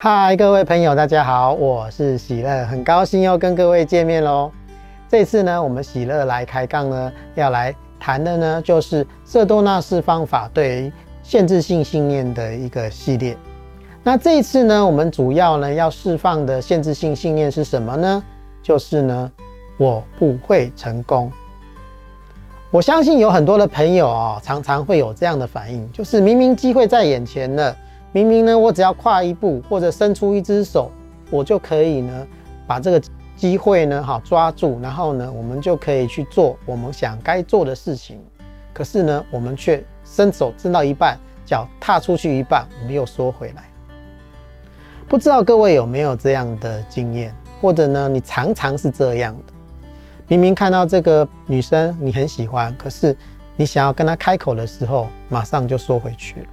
嗨，各位朋友，大家好，我是喜乐，很高兴又跟各位见面喽。这次呢，我们喜乐来开杠呢，要来谈的呢，就是色多纳式方法对限制性信念的一个系列。那这一次呢，我们主要呢要释放的限制性信念是什么呢？就是呢，我不会成功。我相信有很多的朋友啊，常常会有这样的反应，就是明明机会在眼前了。明明呢，我只要跨一步或者伸出一只手，我就可以呢把这个机会呢好抓住，然后呢，我们就可以去做我们想该做的事情。可是呢，我们却伸手伸到一半，脚踏出去一半，我们又缩回来。不知道各位有没有这样的经验，或者呢，你常常是这样的？明明看到这个女生你很喜欢，可是你想要跟她开口的时候，马上就缩回去了。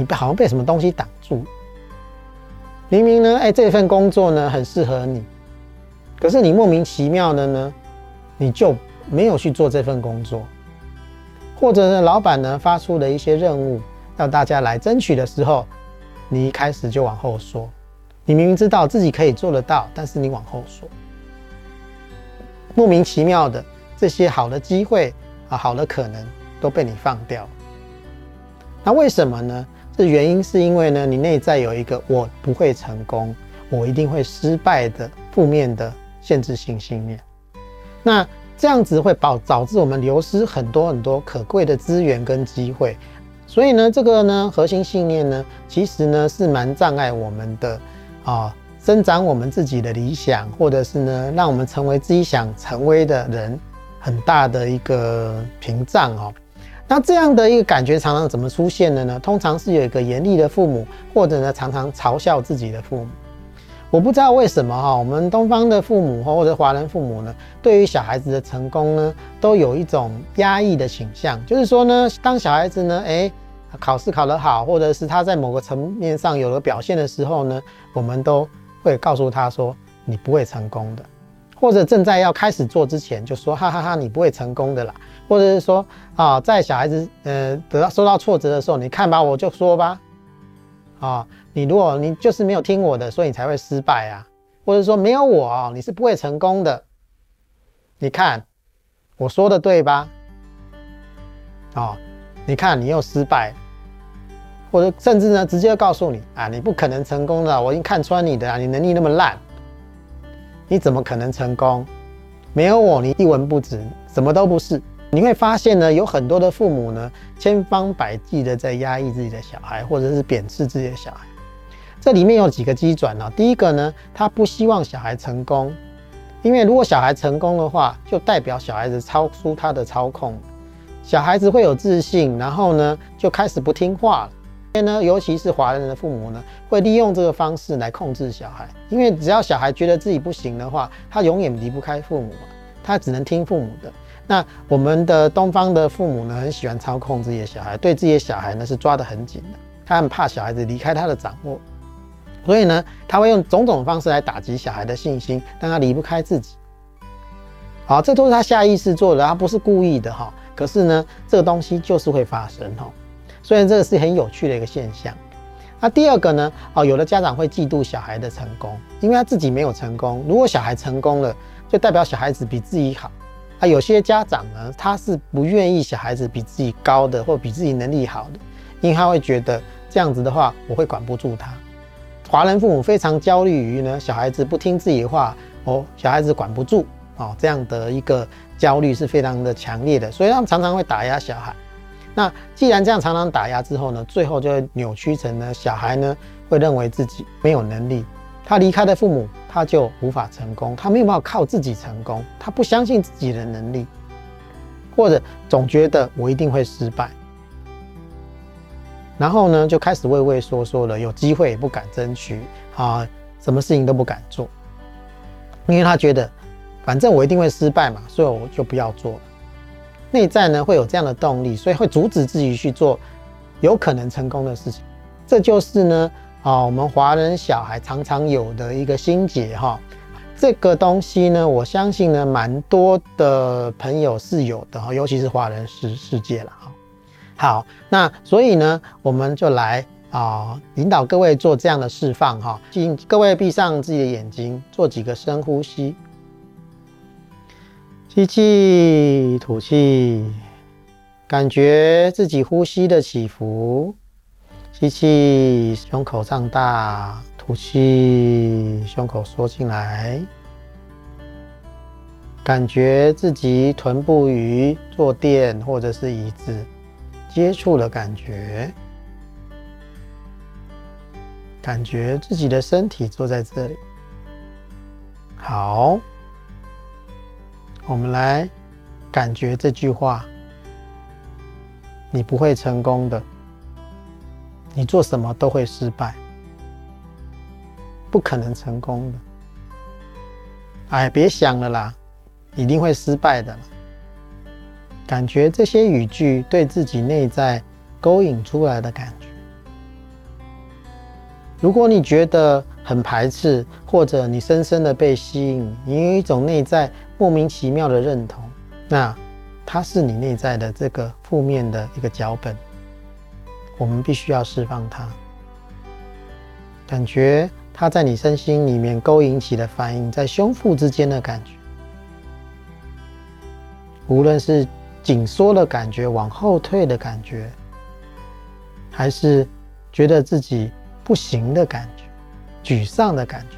你好像被什么东西挡住。明明呢，哎，这份工作呢很适合你，可是你莫名其妙的呢，你就没有去做这份工作。或者呢，老板呢发出了一些任务，让大家来争取的时候，你一开始就往后缩。你明明知道自己可以做得到，但是你往后缩。莫名其妙的这些好的机会啊，好的可能都被你放掉。那为什么呢？这原因是因为呢，你内在有一个我不会成功，我一定会失败的负面的限制性信念。那这样子会导导致我们流失很多很多可贵的资源跟机会。所以呢，这个呢核心信念呢，其实呢是蛮障碍我们的啊，增长我们自己的理想，或者是呢让我们成为自己想成为的人很大的一个屏障哦。那这样的一个感觉常常怎么出现的呢？通常是有一个严厉的父母，或者呢常常嘲笑自己的父母。我不知道为什么哈，我们东方的父母或或者华人父母呢，对于小孩子的成功呢，都有一种压抑的倾向。就是说呢，当小孩子呢，诶，考试考得好，或者是他在某个层面上有了表现的时候呢，我们都会告诉他说，你不会成功的。或者正在要开始做之前，就说哈哈哈，你不会成功的啦。或者是说啊，在小孩子呃得到受到挫折的时候，你看吧，我就说吧，啊，你如果你就是没有听我的，所以你才会失败啊。或者说没有我，你是不会成功的。你看我说的对吧？啊，你看你又失败。或者甚至呢，直接告诉你啊，你不可能成功的，我已经看穿你的啊，你能力那么烂。你怎么可能成功？没有我，你一文不值，什么都不是。你会发现呢，有很多的父母呢，千方百计的在压抑自己的小孩，或者是贬斥自己的小孩。这里面有几个机转呢？第一个呢，他不希望小孩成功，因为如果小孩成功的话，就代表小孩子超出他的操控，小孩子会有自信，然后呢，就开始不听话了。呢，尤其是华人的父母呢，会利用这个方式来控制小孩，因为只要小孩觉得自己不行的话，他永远离不开父母，他只能听父母的。那我们的东方的父母呢，很喜欢操控自己的小孩，对自己的小孩呢是抓得很紧的，他很怕小孩子离开他的掌握，所以呢，他会用种种方式来打击小孩的信心，让他离不开自己。好，这都是他下意识做的，他不是故意的哈。可是呢，这个东西就是会发生哈。虽然这个是很有趣的一个现象。那第二个呢？哦，有的家长会嫉妒小孩的成功，因为他自己没有成功。如果小孩成功了，就代表小孩子比自己好。啊，有些家长呢，他是不愿意小孩子比自己高的，或比自己能力好的，因为他会觉得这样子的话，我会管不住他。华人父母非常焦虑于呢，小孩子不听自己的话，哦，小孩子管不住，哦，这样的一个焦虑是非常的强烈的，所以他们常常会打压小孩。那既然这样常常打压之后呢，最后就会扭曲成呢，小孩呢会认为自己没有能力，他离开的父母，他就无法成功，他没有办法靠自己成功，他不相信自己的能力，或者总觉得我一定会失败，然后呢就开始畏畏缩缩了，有机会也不敢争取啊，什么事情都不敢做，因为他觉得反正我一定会失败嘛，所以我就不要做了。内在呢会有这样的动力，所以会阻止自己去做有可能成功的事情。这就是呢啊，我们华人小孩常常有的一个心结哈。这个东西呢，我相信呢，蛮多的朋友是有的哈，尤其是华人世世界了哈。好，那所以呢，我们就来啊，引导各位做这样的释放哈，请各位闭上自己的眼睛，做几个深呼吸，吸气，吐气，感觉自己呼吸的起伏。吸气，胸口胀大；吐气，胸口缩进来。感觉自己臀部与坐垫或者是椅子接触的感觉。感觉自己的身体坐在这里。好，我们来感觉这句话：你不会成功的，你做什么都会失败，不可能成功的。哎，别想了啦，一定会失败的。感觉这些语句对自己内在勾引出来的感觉。如果你觉得很排斥，或者你深深的被吸引，你有一种内在莫名其妙的认同，那它是你内在的这个负面的一个脚本，我们必须要释放它。感觉它在你身心里面勾引起的反应，在胸腹之间的感觉，无论是紧缩的感觉、往后退的感觉，还是觉得自己。不行的感觉，沮丧的感觉，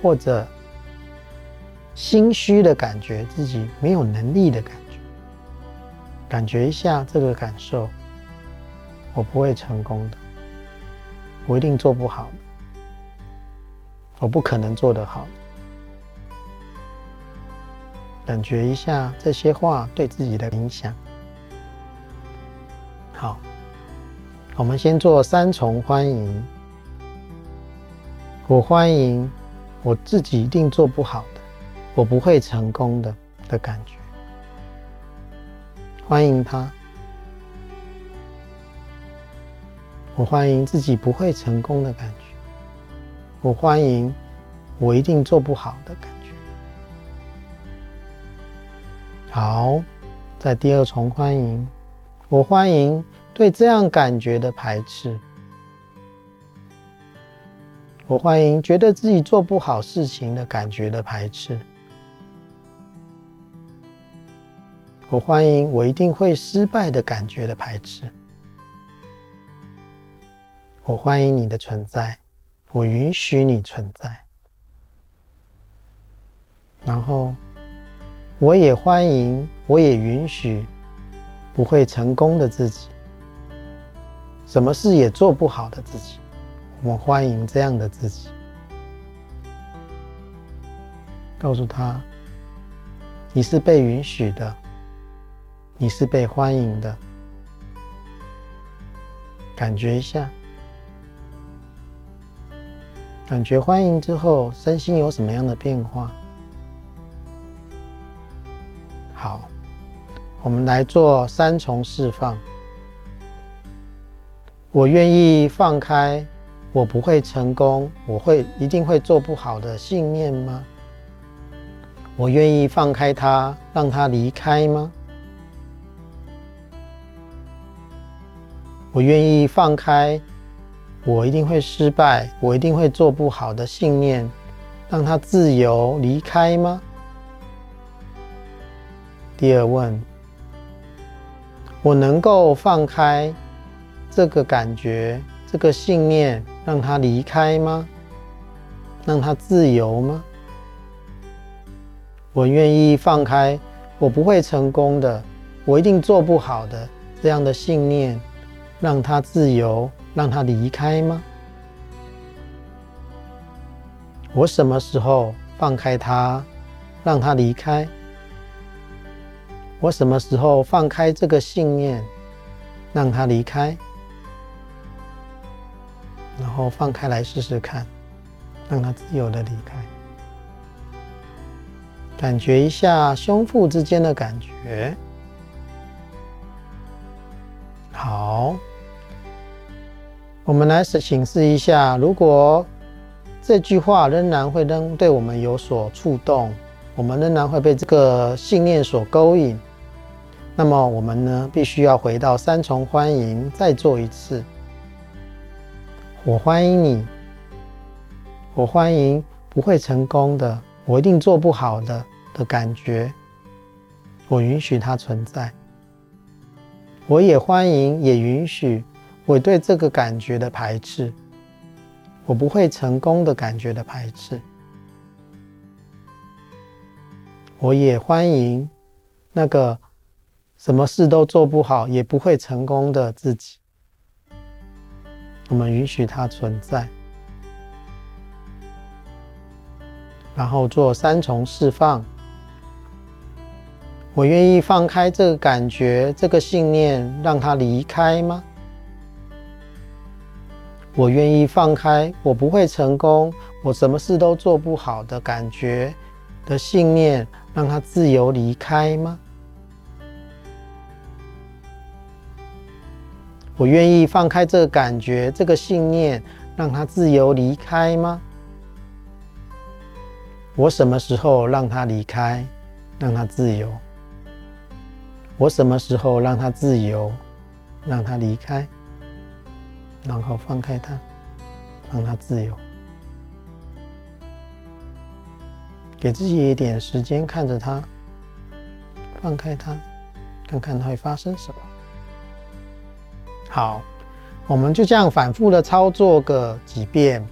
或者心虚的感觉，自己没有能力的感觉，感觉一下这个感受，我不会成功的，我一定做不好，我不可能做得好，感觉一下这些话对自己的影响，好。我们先做三重欢迎。我欢迎我自己一定做不好的，我不会成功的的感觉。欢迎他。我欢迎自己不会成功的感觉。我欢迎我一定做不好的感觉。好，在第二重欢迎。我欢迎。对这样感觉的排斥，我欢迎觉得自己做不好事情的感觉的排斥，我欢迎我一定会失败的感觉的排斥，我欢迎你的存在，我允许你存在，然后我也欢迎，我也允许不会成功的自己。什么事也做不好的自己，我们欢迎这样的自己。告诉他，你是被允许的，你是被欢迎的。感觉一下，感觉欢迎之后，身心有什么样的变化？好，我们来做三重释放。我愿意放开，我不会成功，我会一定会做不好的信念吗？我愿意放开他，让他离开吗？我愿意放开，我一定会失败，我一定会做不好的信念，让他自由离开吗？第二问，我能够放开？这个感觉，这个信念，让他离开吗？让他自由吗？我愿意放开，我不会成功的，我一定做不好的这样的信念，让他自由，让他离开吗？我什么时候放开他，让他离开？我什么时候放开这个信念，让他离开？然后放开来试试看，让他自由的离开，感觉一下胸腹之间的感觉。好，我们来审视一下，如果这句话仍然会仍对我们有所触动，我们仍然会被这个信念所勾引，那么我们呢，必须要回到三重欢迎，再做一次。我欢迎你，我欢迎不会成功的，我一定做不好的的感觉，我允许它存在。我也欢迎，也允许我对这个感觉的排斥，我不会成功的感觉的排斥。我也欢迎那个什么事都做不好也不会成功的自己。我们允许它存在，然后做三重释放。我愿意放开这个感觉、这个信念，让它离开吗？我愿意放开我不会成功、我什么事都做不好的感觉的信念。让他自由离开吗？我愿意放开这个感觉、这个信念，让他自由离开吗？我什么时候让他离开，让他自由？我什么时候让他自由，让他离开，然后放开他，让他自由？给自己一点时间，看着它，放开它，看看它会发生什么。好，我们就这样反复的操作个几遍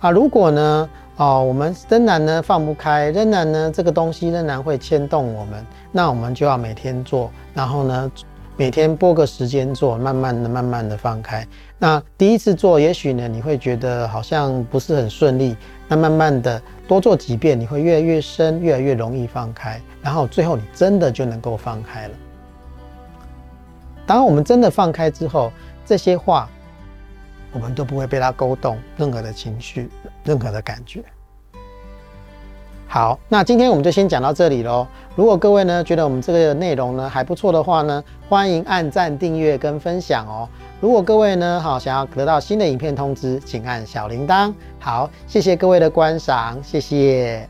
啊。如果呢，哦，我们仍然呢放不开，仍然呢这个东西仍然会牵动我们，那我们就要每天做，然后呢每天拨个时间做，慢慢的、慢慢的放开。那第一次做，也许呢你会觉得好像不是很顺利。那慢慢的多做几遍，你会越来越深，越来越容易放开，然后最后你真的就能够放开了。当我们真的放开之后，这些话我们都不会被它勾动任何的情绪，任何的感觉。好，那今天我们就先讲到这里喽。如果各位呢觉得我们这个内容呢还不错的话呢，欢迎按赞、订阅跟分享哦。如果各位呢，好想要得到新的影片通知，请按小铃铛。好，谢谢各位的观赏，谢谢。